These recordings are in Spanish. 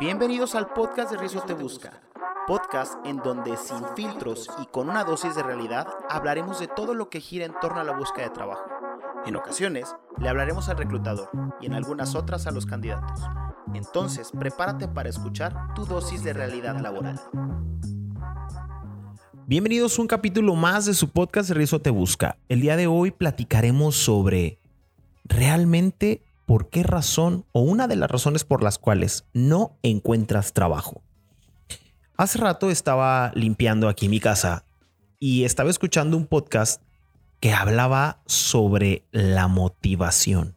Bienvenidos al podcast de Rizo Te Busca, podcast en donde sin filtros y con una dosis de realidad hablaremos de todo lo que gira en torno a la búsqueda de trabajo. En ocasiones le hablaremos al reclutador y en algunas otras a los candidatos. Entonces, prepárate para escuchar tu dosis de realidad laboral. Bienvenidos a un capítulo más de su podcast Rizo Te Busca. El día de hoy platicaremos sobre realmente por qué razón o una de las razones por las cuales no encuentras trabajo. Hace rato estaba limpiando aquí mi casa y estaba escuchando un podcast que hablaba sobre la motivación.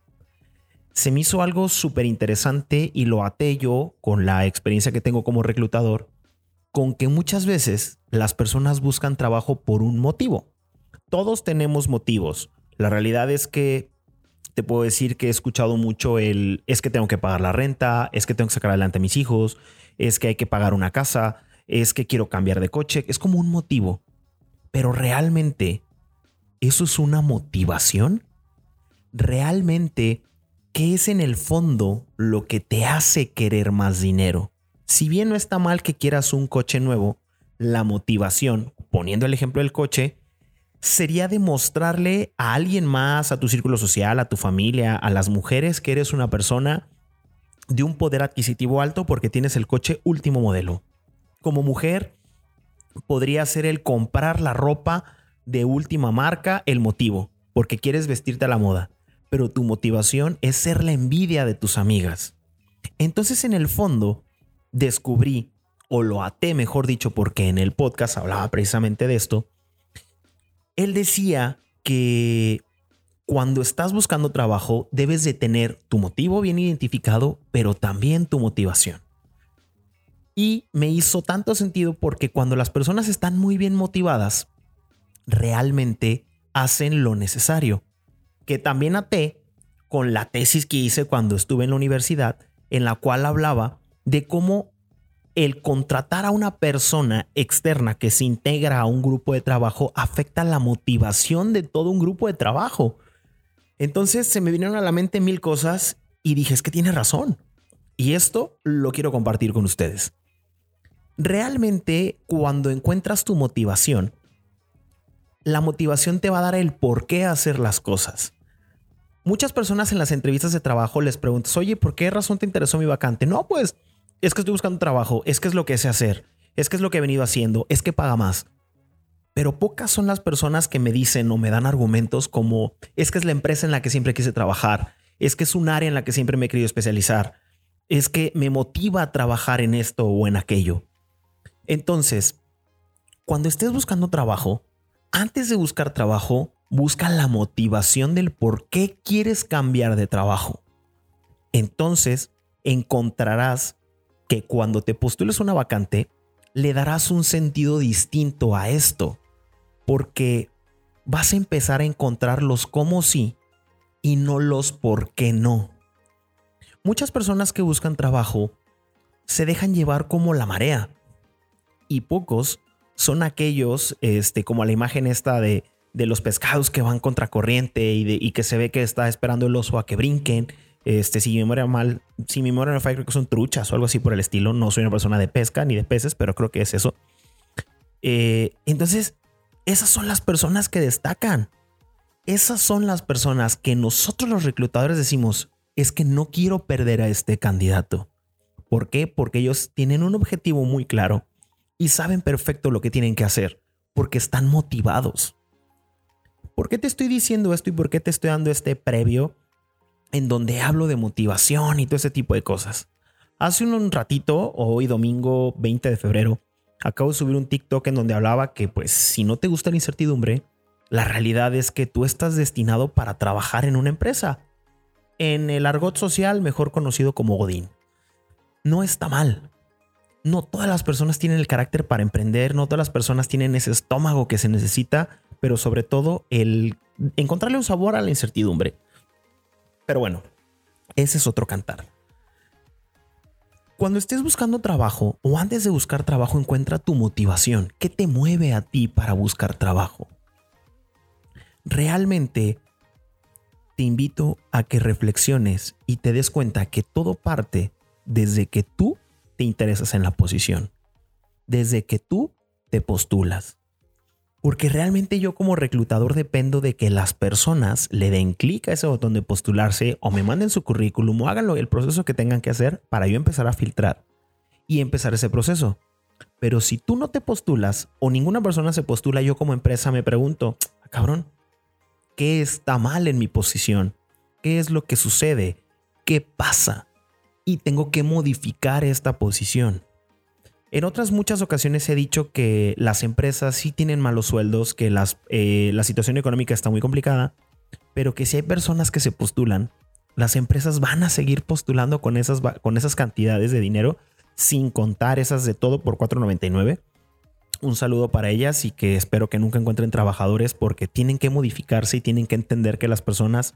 Se me hizo algo súper interesante y lo até yo con la experiencia que tengo como reclutador, con que muchas veces las personas buscan trabajo por un motivo. Todos tenemos motivos. La realidad es que te puedo decir que he escuchado mucho el es que tengo que pagar la renta, es que tengo que sacar adelante a mis hijos, es que hay que pagar una casa, es que quiero cambiar de coche, es como un motivo. Pero realmente, ¿eso es una motivación? ¿Realmente qué es en el fondo lo que te hace querer más dinero? Si bien no está mal que quieras un coche nuevo, la motivación, poniendo el ejemplo del coche, sería demostrarle a alguien más, a tu círculo social, a tu familia, a las mujeres que eres una persona de un poder adquisitivo alto porque tienes el coche último modelo. Como mujer, podría ser el comprar la ropa de última marca el motivo, porque quieres vestirte a la moda, pero tu motivación es ser la envidia de tus amigas. Entonces, en el fondo, descubrí, o lo até, mejor dicho, porque en el podcast hablaba precisamente de esto, él decía que cuando estás buscando trabajo debes de tener tu motivo bien identificado, pero también tu motivación. Y me hizo tanto sentido porque cuando las personas están muy bien motivadas, realmente hacen lo necesario. Que también até con la tesis que hice cuando estuve en la universidad, en la cual hablaba de cómo el contratar a una persona externa que se integra a un grupo de trabajo afecta la motivación de todo un grupo de trabajo. Entonces se me vinieron a la mente mil cosas y dije, es que tiene razón. Y esto lo quiero compartir con ustedes. Realmente cuando encuentras tu motivación, la motivación te va a dar el por qué hacer las cosas. Muchas personas en las entrevistas de trabajo les preguntas, oye, ¿por qué razón te interesó mi vacante? No, pues es que estoy buscando trabajo, es que es lo que sé hacer, es que es lo que he venido haciendo, es que paga más. Pero pocas son las personas que me dicen o me dan argumentos como es que es la empresa en la que siempre quise trabajar, es que es un área en la que siempre me he querido especializar, es que me motiva a trabajar en esto o en aquello. Entonces, cuando estés buscando trabajo, antes de buscar trabajo, busca la motivación del por qué quieres cambiar de trabajo. Entonces, encontrarás que cuando te postules una vacante, le darás un sentido distinto a esto, porque vas a empezar a encontrar los cómo sí y no los por qué no. Muchas personas que buscan trabajo se dejan llevar como la marea y pocos son aquellos, este, como la imagen esta de, de los pescados que van contra corriente y, de, y que se ve que está esperando el oso a que brinquen este, si mi memoria mal, si mi memoria no falla, creo que son truchas o algo así por el estilo. No soy una persona de pesca ni de peces, pero creo que es eso. Eh, entonces, esas son las personas que destacan. Esas son las personas que nosotros los reclutadores decimos, es que no quiero perder a este candidato. ¿Por qué? Porque ellos tienen un objetivo muy claro y saben perfecto lo que tienen que hacer, porque están motivados. ¿Por qué te estoy diciendo esto y por qué te estoy dando este previo? En donde hablo de motivación y todo ese tipo de cosas. Hace un ratito, hoy domingo 20 de febrero, acabo de subir un TikTok en donde hablaba que pues si no te gusta la incertidumbre, la realidad es que tú estás destinado para trabajar en una empresa. En el argot social mejor conocido como Godín. No está mal. No todas las personas tienen el carácter para emprender, no todas las personas tienen ese estómago que se necesita, pero sobre todo el encontrarle un sabor a la incertidumbre. Pero bueno, ese es otro cantar. Cuando estés buscando trabajo o antes de buscar trabajo, encuentra tu motivación. ¿Qué te mueve a ti para buscar trabajo? Realmente te invito a que reflexiones y te des cuenta que todo parte desde que tú te interesas en la posición, desde que tú te postulas. Porque realmente yo como reclutador dependo de que las personas le den clic a ese botón de postularse o me manden su currículum o hagan el proceso que tengan que hacer para yo empezar a filtrar y empezar ese proceso. Pero si tú no te postulas o ninguna persona se postula, yo como empresa me pregunto, ah, cabrón, ¿qué está mal en mi posición? ¿Qué es lo que sucede? ¿Qué pasa? Y tengo que modificar esta posición. En otras muchas ocasiones he dicho que las empresas sí tienen malos sueldos, que eh, la situación económica está muy complicada, pero que si hay personas que se postulan, las empresas van a seguir postulando con esas, con esas cantidades de dinero, sin contar esas de todo por 4.99. Un saludo para ellas y que espero que nunca encuentren trabajadores porque tienen que modificarse y tienen que entender que las personas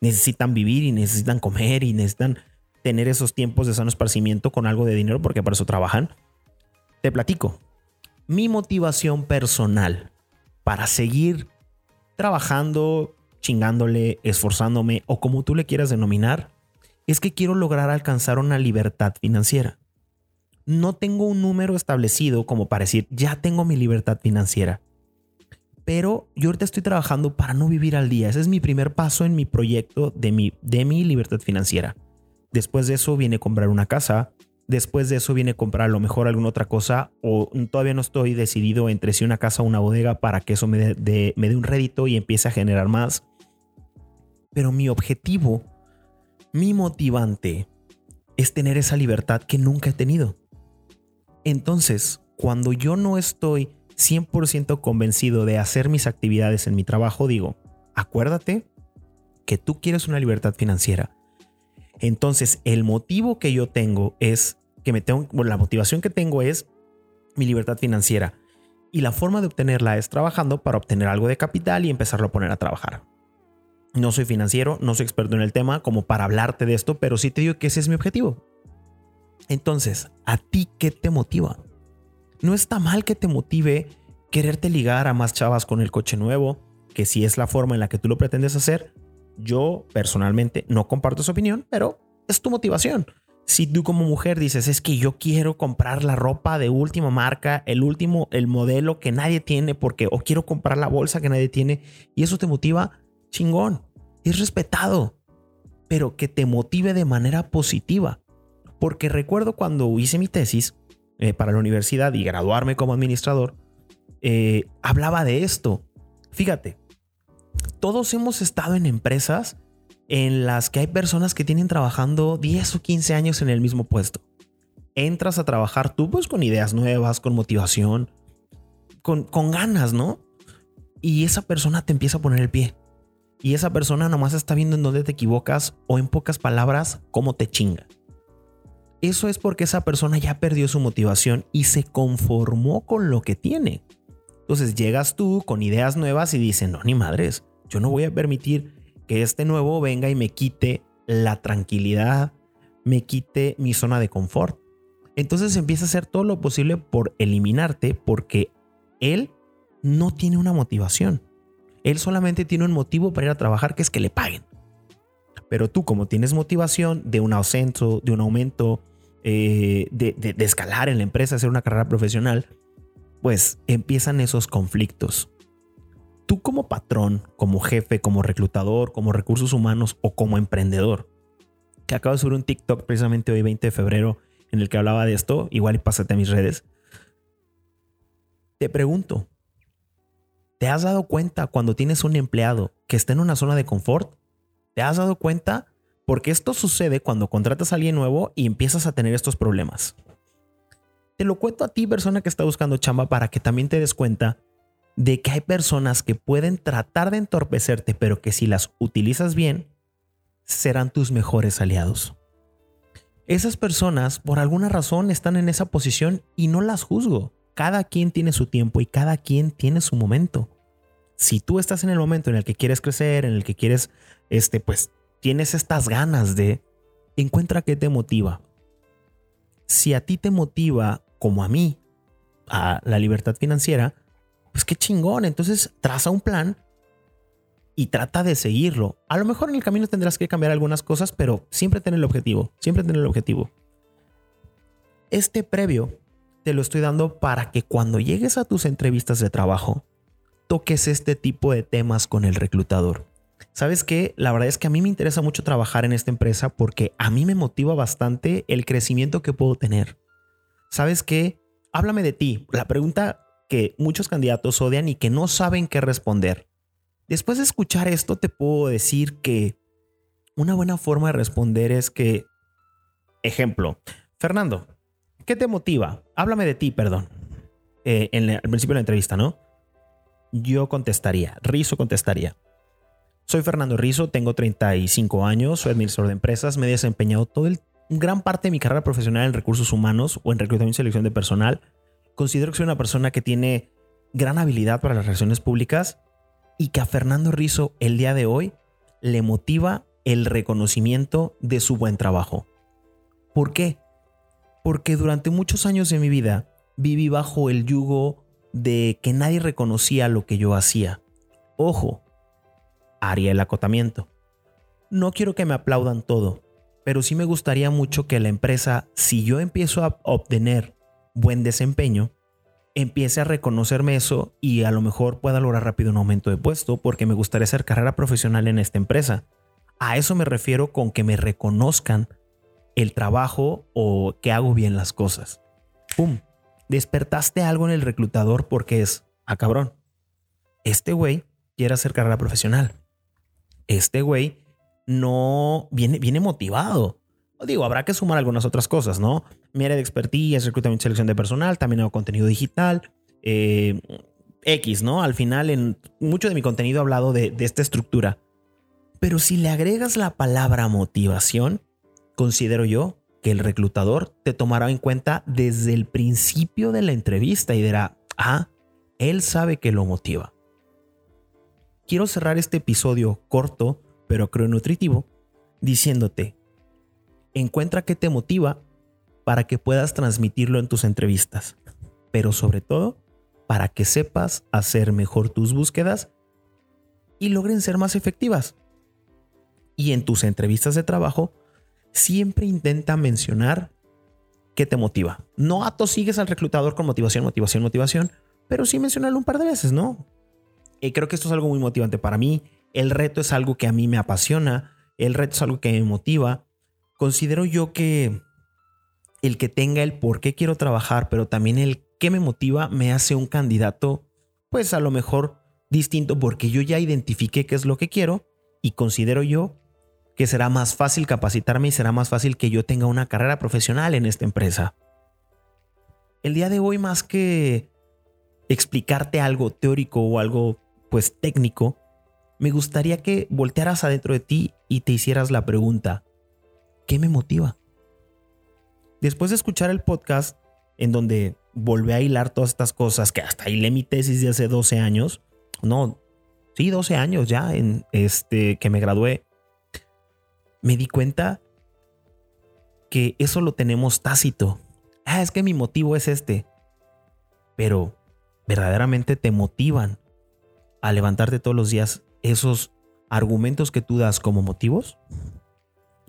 necesitan vivir y necesitan comer y necesitan tener esos tiempos de sano esparcimiento con algo de dinero porque para eso trabajan. Te platico. Mi motivación personal para seguir trabajando, chingándole, esforzándome o como tú le quieras denominar, es que quiero lograr alcanzar una libertad financiera. No tengo un número establecido como para decir, ya tengo mi libertad financiera. Pero yo ahorita estoy trabajando para no vivir al día. Ese es mi primer paso en mi proyecto de mi, de mi libertad financiera. Después de eso viene comprar una casa. Después de eso viene comprar a lo mejor alguna otra cosa. O todavía no estoy decidido entre si una casa o una bodega para que eso me dé, me dé un rédito y empiece a generar más. Pero mi objetivo, mi motivante, es tener esa libertad que nunca he tenido. Entonces, cuando yo no estoy 100% convencido de hacer mis actividades en mi trabajo, digo, acuérdate que tú quieres una libertad financiera entonces, el motivo que yo tengo es que me tengo, la motivación que tengo es mi libertad financiera. Y la forma de obtenerla es trabajando para obtener algo de capital y empezarlo a poner a trabajar. No soy financiero, no soy experto en el tema como para hablarte de esto, pero sí te digo que ese es mi objetivo. Entonces, ¿a ti qué te motiva? No está mal que te motive quererte ligar a más chavas con el coche nuevo, que si es la forma en la que tú lo pretendes hacer, yo personalmente no comparto su opinión, pero es tu motivación. Si tú como mujer dices, es que yo quiero comprar la ropa de última marca, el último, el modelo que nadie tiene, porque o quiero comprar la bolsa que nadie tiene, y eso te motiva, chingón, es respetado, pero que te motive de manera positiva. Porque recuerdo cuando hice mi tesis eh, para la universidad y graduarme como administrador, eh, hablaba de esto. Fíjate, todos hemos estado en empresas en las que hay personas que tienen trabajando 10 o 15 años en el mismo puesto. Entras a trabajar tú pues con ideas nuevas, con motivación, con, con ganas, ¿no? Y esa persona te empieza a poner el pie. Y esa persona nomás está viendo en dónde te equivocas o en pocas palabras, cómo te chinga. Eso es porque esa persona ya perdió su motivación y se conformó con lo que tiene. Entonces llegas tú con ideas nuevas y dicen, no, ni madres, yo no voy a permitir que este nuevo venga y me quite la tranquilidad, me quite mi zona de confort. Entonces empieza a hacer todo lo posible por eliminarte porque él no tiene una motivación. Él solamente tiene un motivo para ir a trabajar que es que le paguen. Pero tú como tienes motivación de un ascenso, de un aumento, eh, de, de escalar en la empresa, hacer una carrera profesional, pues empiezan esos conflictos tú como patrón, como jefe, como reclutador, como recursos humanos o como emprendedor, que acabo de subir un TikTok precisamente hoy 20 de febrero en el que hablaba de esto, igual y pásate a mis redes. Te pregunto, ¿te has dado cuenta cuando tienes un empleado que está en una zona de confort? ¿Te has dado cuenta? Porque esto sucede cuando contratas a alguien nuevo y empiezas a tener estos problemas. Te lo cuento a ti, persona que está buscando chamba, para que también te des cuenta de que hay personas que pueden tratar de entorpecerte, pero que si las utilizas bien, serán tus mejores aliados. Esas personas, por alguna razón, están en esa posición y no las juzgo. Cada quien tiene su tiempo y cada quien tiene su momento. Si tú estás en el momento en el que quieres crecer, en el que quieres, este, pues tienes estas ganas de, encuentra qué te motiva. Si a ti te motiva, como a mí, a la libertad financiera, pues qué chingón. Entonces traza un plan y trata de seguirlo. A lo mejor en el camino tendrás que cambiar algunas cosas, pero siempre tener el objetivo, siempre tener el objetivo. Este previo te lo estoy dando para que cuando llegues a tus entrevistas de trabajo, toques este tipo de temas con el reclutador. ¿Sabes qué? La verdad es que a mí me interesa mucho trabajar en esta empresa porque a mí me motiva bastante el crecimiento que puedo tener. ¿Sabes qué? Háblame de ti. La pregunta que muchos candidatos odian y que no saben qué responder. Después de escuchar esto, te puedo decir que una buena forma de responder es que, ejemplo, Fernando, ¿qué te motiva? Háblame de ti, perdón. Eh, en al principio de la entrevista, ¿no? Yo contestaría, Rizo contestaría. Soy Fernando Rizo, tengo 35 años, soy administrador de empresas, me he desempeñado todo el, gran parte de mi carrera profesional en recursos humanos o en reclutamiento y selección de personal. Considero que soy una persona que tiene gran habilidad para las relaciones públicas y que a Fernando Rizo el día de hoy le motiva el reconocimiento de su buen trabajo. ¿Por qué? Porque durante muchos años de mi vida viví bajo el yugo de que nadie reconocía lo que yo hacía. Ojo, haría el acotamiento. No quiero que me aplaudan todo, pero sí me gustaría mucho que la empresa, si yo empiezo a obtener buen desempeño, empiece a reconocerme eso y a lo mejor pueda lograr rápido un aumento de puesto porque me gustaría hacer carrera profesional en esta empresa. A eso me refiero con que me reconozcan el trabajo o que hago bien las cosas. ¡Pum! Despertaste algo en el reclutador porque es, ah cabrón, este güey quiere hacer carrera profesional. Este güey no viene, viene motivado. Digo, habrá que sumar algunas otras cosas, ¿no? Mi área de expertise, reclutamiento y selección de personal, también hago contenido digital. Eh, X, ¿no? Al final, en mucho de mi contenido he hablado de, de esta estructura. Pero si le agregas la palabra motivación, considero yo que el reclutador te tomará en cuenta desde el principio de la entrevista y dirá, ah, él sabe que lo motiva. Quiero cerrar este episodio corto, pero creo nutritivo, diciéndote, encuentra qué te motiva para que puedas transmitirlo en tus entrevistas, pero sobre todo para que sepas hacer mejor tus búsquedas y logren ser más efectivas. Y en tus entrevistas de trabajo, siempre intenta mencionar qué te motiva. No atosigues al reclutador con motivación, motivación, motivación, pero sí mencionarlo un par de veces, ¿no? Y creo que esto es algo muy motivante para mí. El reto es algo que a mí me apasiona. El reto es algo que me motiva considero yo que el que tenga el por qué quiero trabajar, pero también el qué me motiva, me hace un candidato, pues a lo mejor distinto porque yo ya identifiqué qué es lo que quiero y considero yo que será más fácil capacitarme y será más fácil que yo tenga una carrera profesional en esta empresa. El día de hoy, más que explicarte algo teórico o algo pues técnico, me gustaría que voltearas adentro de ti y te hicieras la pregunta, ¿qué me motiva? Después de escuchar el podcast en donde volví a hilar todas estas cosas que hasta ahí mi tesis de hace 12 años, no, sí, 12 años ya en este que me gradué, me di cuenta que eso lo tenemos tácito. Ah, es que mi motivo es este. Pero verdaderamente te motivan a levantarte todos los días esos argumentos que tú das como motivos.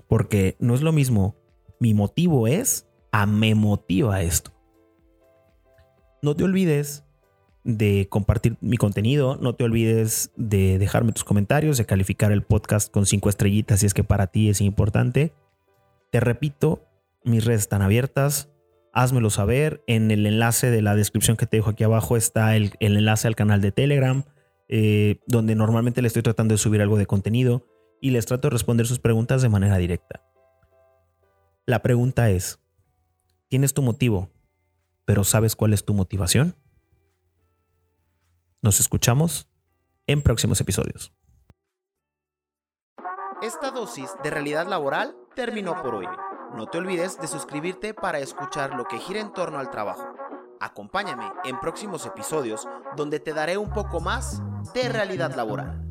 Porque no es lo mismo, mi motivo es a me motiva esto. No te olvides de compartir mi contenido, no te olvides de dejarme tus comentarios, de calificar el podcast con cinco estrellitas si es que para ti es importante. Te repito, mis redes están abiertas, házmelo saber. En el enlace de la descripción que te dejo aquí abajo está el, enlace al canal de Telegram, eh, donde normalmente le estoy tratando de subir algo de contenido y les trato de responder sus preguntas de manera directa. La pregunta es, ¿tienes tu motivo, pero sabes cuál es tu motivación? Nos escuchamos en próximos episodios. Esta dosis de realidad laboral terminó por hoy. No te olvides de suscribirte para escuchar lo que gira en torno al trabajo. Acompáñame en próximos episodios donde te daré un poco más de realidad laboral.